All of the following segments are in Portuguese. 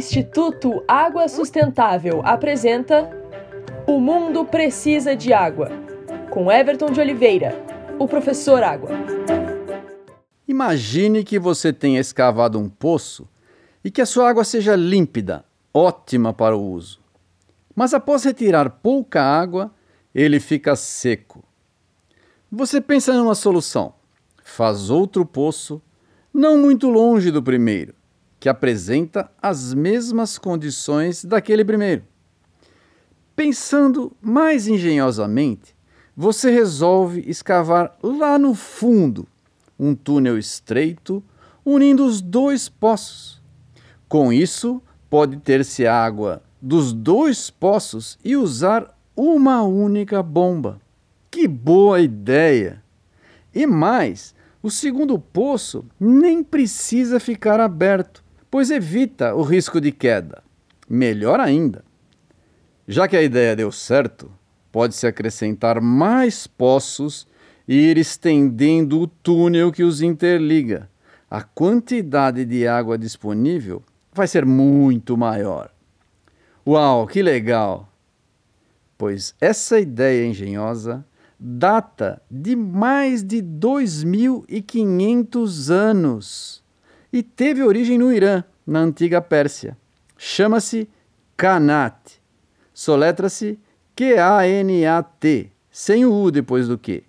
Instituto Água Sustentável apresenta O Mundo Precisa de Água, com Everton de Oliveira, o professor Água. Imagine que você tenha escavado um poço e que a sua água seja límpida, ótima para o uso. Mas após retirar pouca água, ele fica seco. Você pensa numa solução. Faz outro poço, não muito longe do primeiro que apresenta as mesmas condições daquele primeiro. Pensando mais engenhosamente, você resolve escavar lá no fundo um túnel estreito unindo os dois poços. Com isso, pode ter-se água dos dois poços e usar uma única bomba. Que boa ideia! E mais, o segundo poço nem precisa ficar aberto pois evita o risco de queda. Melhor ainda, já que a ideia deu certo, pode-se acrescentar mais poços e ir estendendo o túnel que os interliga. A quantidade de água disponível vai ser muito maior. Uau, que legal! Pois essa ideia engenhosa data de mais de 2.500 anos e teve origem no Irã, na antiga Pérsia. Chama-se Kanat. Soletra-se Q-A-N-A-T, sem o U depois do Q.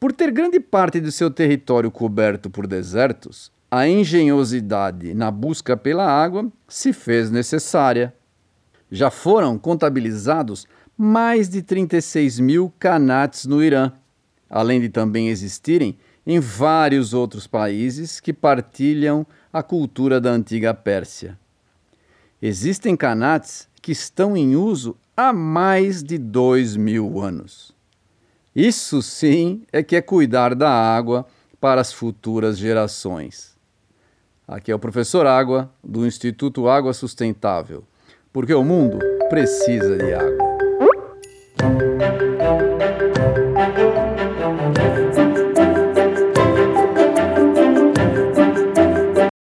Por ter grande parte do seu território coberto por desertos, a engenhosidade na busca pela água se fez necessária. Já foram contabilizados mais de 36 mil Kanats no Irã, além de também existirem em vários outros países que partilham a cultura da antiga Pérsia. Existem canates que estão em uso há mais de dois mil anos. Isso sim é que é cuidar da água para as futuras gerações. Aqui é o professor Água, do Instituto Água Sustentável, porque o mundo precisa de água.